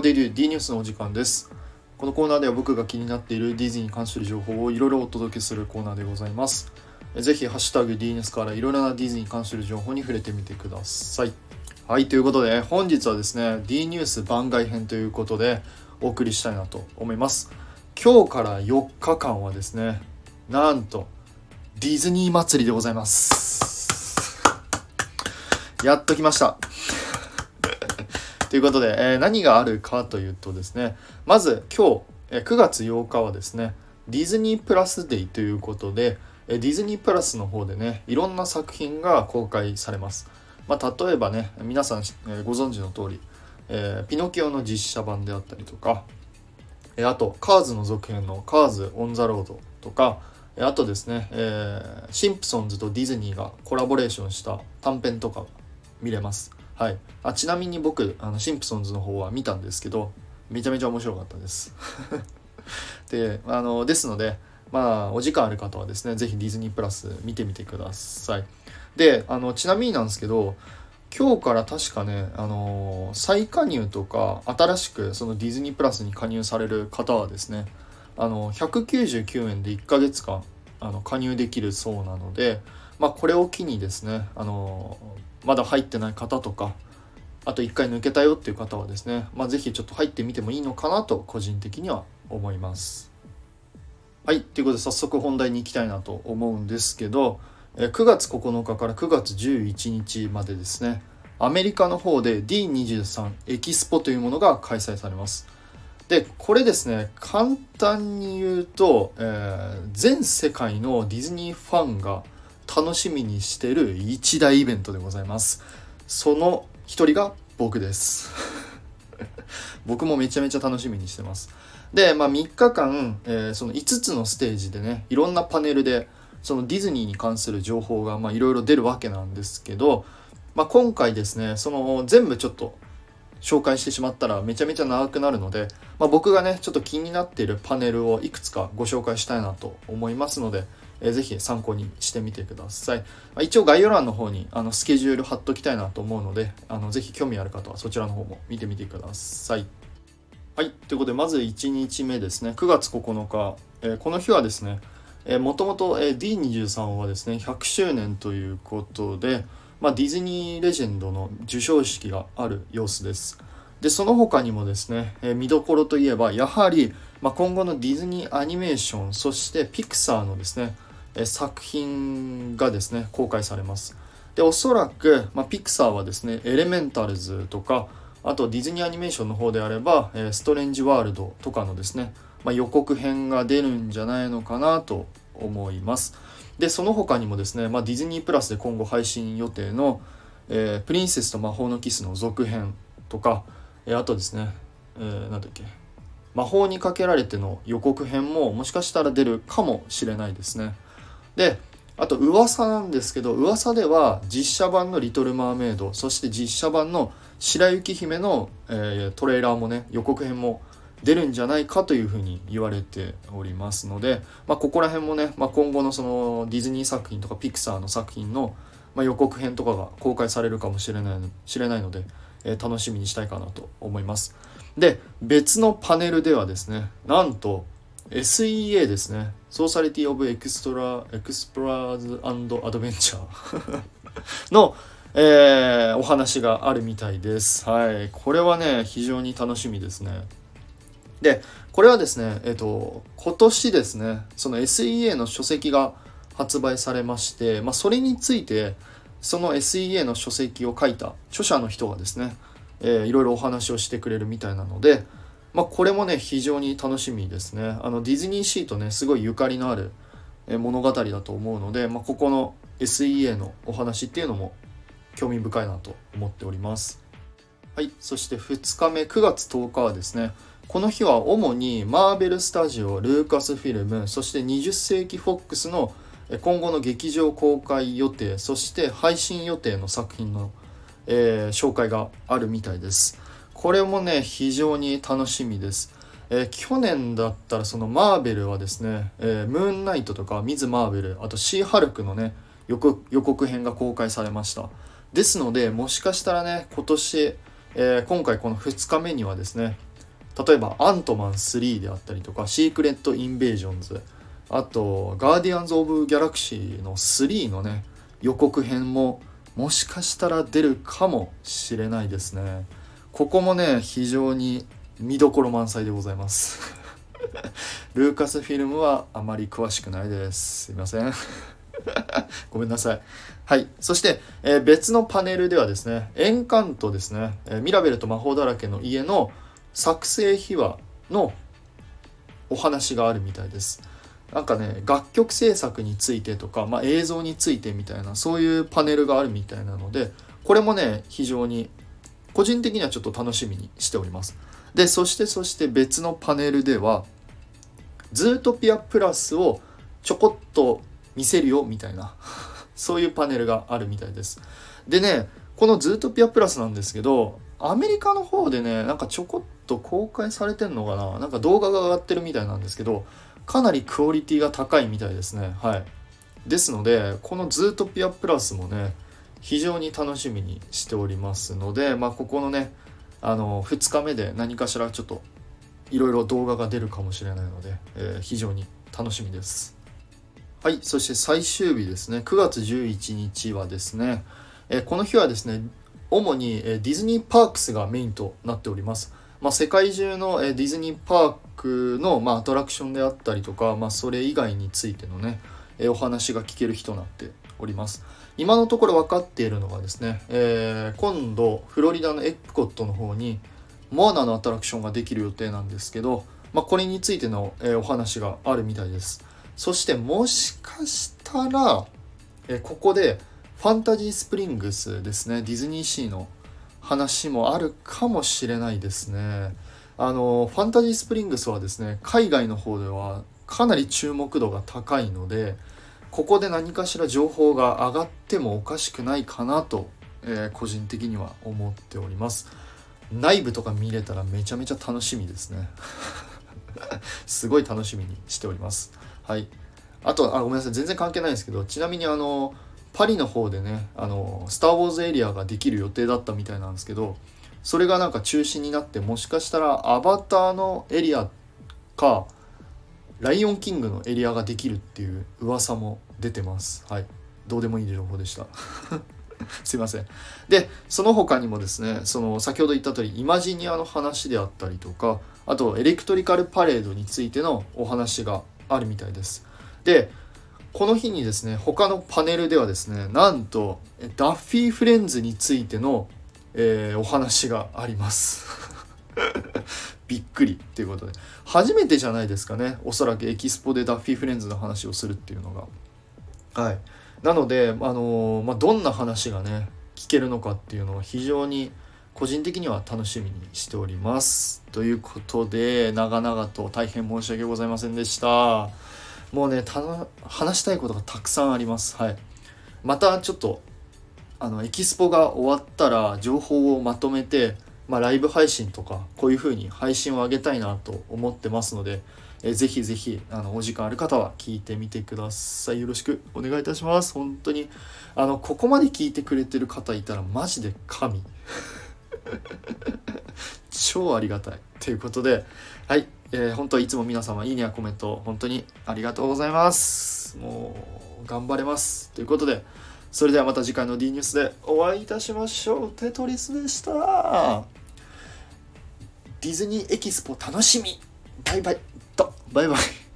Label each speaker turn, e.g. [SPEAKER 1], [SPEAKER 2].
[SPEAKER 1] How they do D ニュースのお時間です。このコーナーでは僕が気になっているディズニーに関する情報をいろいろお届けするコーナーでございます。ぜひハッシュタグ D ニュースからいろいろなディズニーに関する情報に触れてみてください。はいということで本日はですね D ニュース番外編ということでお送りしたいなと思います。今日から4日間はですねなんとディズニー祭りでございます。やっと来ました。ということで、えー、何があるかというとですねまず今日、えー、9月8日はですねディズニープラスデイということで、えー、ディズニープラスの方でねいろんな作品が公開されます、まあ、例えばね皆さん、えご存知の通り、えピノキオの実写版であったりとか、えあとカーズの続編の「カーズ・オン・ザ・ロード」とかあとですね、えー、シンプソンズとディズニーがコラボレーションした短編とか見れます。はい、あちなみに僕あのシンプソンズの方は見たんですけどめちゃめちゃ面白かったです。であのですのでまあお時間ある方はですね是非ディズニープラス見てみてください。であのちなみになんですけど今日から確かね、あの再加入とか新しくそのディズニープラスに加入される方はですねあの199円で1ヶ月間あの加入できるそうなので、まあ、これを機にですねあのまだ入ってない方とかあと1回抜けたよっていう方はですね、まあ、是非ちょっと入ってみてもいいのかなと個人的には思います。はいということで早速本題に行きたいなと思うんですけど9月9日から9月11日までですねアメリカの方で D23 エキスポというものが開催されます。でこれですね簡単に言うと、えー、全世界のディズニーファンが楽しみにしてる一大イベントでございます。その一人が僕です。僕もめちゃめちゃ楽しみにしてます。で、まあ、3日間、えー、その5つのステージでねいろんなパネルでそのディズニーに関する情報がいろいろ出るわけなんですけど、まあ、今回ですねその全部ちょっと紹介してしまったらめちゃめちゃ長くなるので、まあ、僕がねちょっと気になっているパネルをいくつかご紹介したいなと思いますので、えー、ぜひ参考にしてみてください、一応概要欄の方にあのスケジュール貼っときたいなと思うのであのぜひ興味ある方はそちらの方も見てみてください。はい。ということでまず1日目ですね。9月9日、えー、この日はですねもともと D23 はですね100周年ということで、まあ、ディズニーレジェンドの授賞式がある様子です。でその他にもですね、え見どころといえばやはり、まあ、今後のディズニーアニメーションそしてピクサーのですね、作品がですね公開されます。でおそらく、まあ、ピクサーはですねエレメンタルズとかあとディズニーアニメーションの方であれば、えストレンジワールドとかのですね、まあ、予告編が出るんじゃないのかなと思います。でその他にもですね、まあ、ディズニープラスで今後配信予定の、えー、プリンセスと魔法のキスの続編とか、えー、あとですね、えー、なんだっけ魔法にかけられての予告編ももしかしたら出るかもしれないですねであと噂なんですけど噂では実写版の「リトル・マーメイド」そして実写版の「白雪姫の」えー、トレーラーもね予告編も出るんじゃないかというふうに言われておりますので、まあ、ここら辺もね、まあ、今後のそのディズニー作品とかピクサーの作品の、ま予告編とかが公開されるかもしれない知れないので、えー、楽しみにしたいかなと思います。で別のパネルではですねなんと SEA ですね Society of Extra Explorers Adventure の、えー、お話があるみたいです。はい。これはね、非常に楽しみですね。でこれはですねえっ、と今年ですねその SEA の書籍が発売されまして、まあ、それについてその SEA の書籍を書いた著者の人がですね、えー、いろいろお話をしてくれるみたいなので、まあ、これもね非常に楽しみですね。あのディズニーシーとねすごいゆかりのある物語だと思うので、まあ、ここの SEA のお話っていうのも興味深いなと思っております。はい。そして2日目9月10日はですねこの日は主にマーベル・スタジオ、ルーカスフィルム、そして20世紀フォックスの今後の劇場公開予定、そして配信予定の作品の、えー、紹介があるみたいです。これもね、非常に楽しみです。えー、去年だったらそのマーベルはですね、えー、ムーンナイトとかミズ・マーベル、あとシー・ハルクのね、予告予告編が公開されました。ですので、もしかしたらね、今年、えー、今回この2日目にはですね例えば「アントマン3」であったりとか「シークレット・インベージョンズ」あと「ガーディアンズ・オブ・ギャラクシー」の3のね予告編ももしかしたら出るかもしれないですねここもね非常に見どころ満載でございます。ルーカスフィルムはあまり詳しくないです。すいません。ごめんなさい。はい。そして、えー、別のパネルではですねエンカントですね、えー、ミラベルと魔法だらけの家の作成秘話のお話があるみたいです。なんかね楽曲制作についてとか、まあ、映像についてみたいなそういうパネルがあるみたいなのでこれもね非常に個人的にはちょっと楽しみにしております。でそしてそして別のパネルではズートピアプラスをちょこっと見せるよみたいな そういうパネルがあるみたいです。でねこのズートピアプラスなんですけどアメリカの方でねなんかちょこっと公開されてんのかななんか動画が上がってるみたいなんですけどかなりクオリティが高いみたいですね。はい。ですのでこのズートピアプラスもね非常に楽しみにしておりますのでまあここのねあの2日目で何かしらちょっといろいろ動画が出るかもしれないので、えー、非常に楽しみです。はいそして最終日ですね。9月11日はですね、えー、この日はですね主に、ディズニーパークスがメインとなっております。まあ、世界中の、ディズニーパークの、まあ、アトラクションであったりとか、まあ、それ以外についてのね、お話が聞ける日となっております今のところ分かっているのがですね、えー、今度フロリダのエプコットの方にモアナのアトラクションができる予定なんですけど、まあ、これについての、えお話があるみたいですそしてもしかしたら、えここでファンタジースプリングスですねディズニーシーの話もあるかもしれないですね。あのファンタジースプリングスはですね海外の方ではかなり注目度が高いのでここで何かしら情報が上がってもおかしくないかなと、えー、個人的には思っております。内部とか見れたらめちゃめちゃ楽しみですね。すごい楽しみにしております。はい。あとあごめんなさい。全然関係ないんですけどちなみにあのパリの方でねあのスター・ウォーズエリアができる予定だったみたいなんですけどそれがなんか中止になってもしかしたらアバターのエリアかライオンキングのエリアができるっていう噂も出てます。はい。どうでもいい情報でした。すいません。でその他にもですねその先ほど言った通りイマジニアの話であったりとかあとエレクトリカルパレードについてのお話があるみたいです。でこの日にですね他のパネルではですねなんとダッフィーフレンズについての、えー、お話があります。びっくりっていうことで。初めてじゃないですかね。おそらくエキスポでダッフィーフレンズの話をするっていうのが。はい。なので、あのー、まあ、どんな話がね聞けるのかっていうのは非常に個人的には楽しみにしております。ということで長々と大変申し訳ございませんでした。もうね話したいことがたくさんあります。はい。またちょっとあのエキスポが終わったら情報をまとめて、まあ、ライブ配信とかこういう風に配信を上げたいなと思ってますので、えー、ぜひぜひあのお時間ある方は聞いてみてください。よろしくお願いいたします。本当にあのここまで聞いてくれてる方いたらマジで神。超ありがたい。ということではい。えー、本当いつも皆様いいねやコメント本当にありがとうございます。もう頑張れます。ということでそれではまた次回の D ニュースでお会いいたしましょう。テトリスでした。ディズニーエキスポ楽しみ。バイバイ。とバイバイ。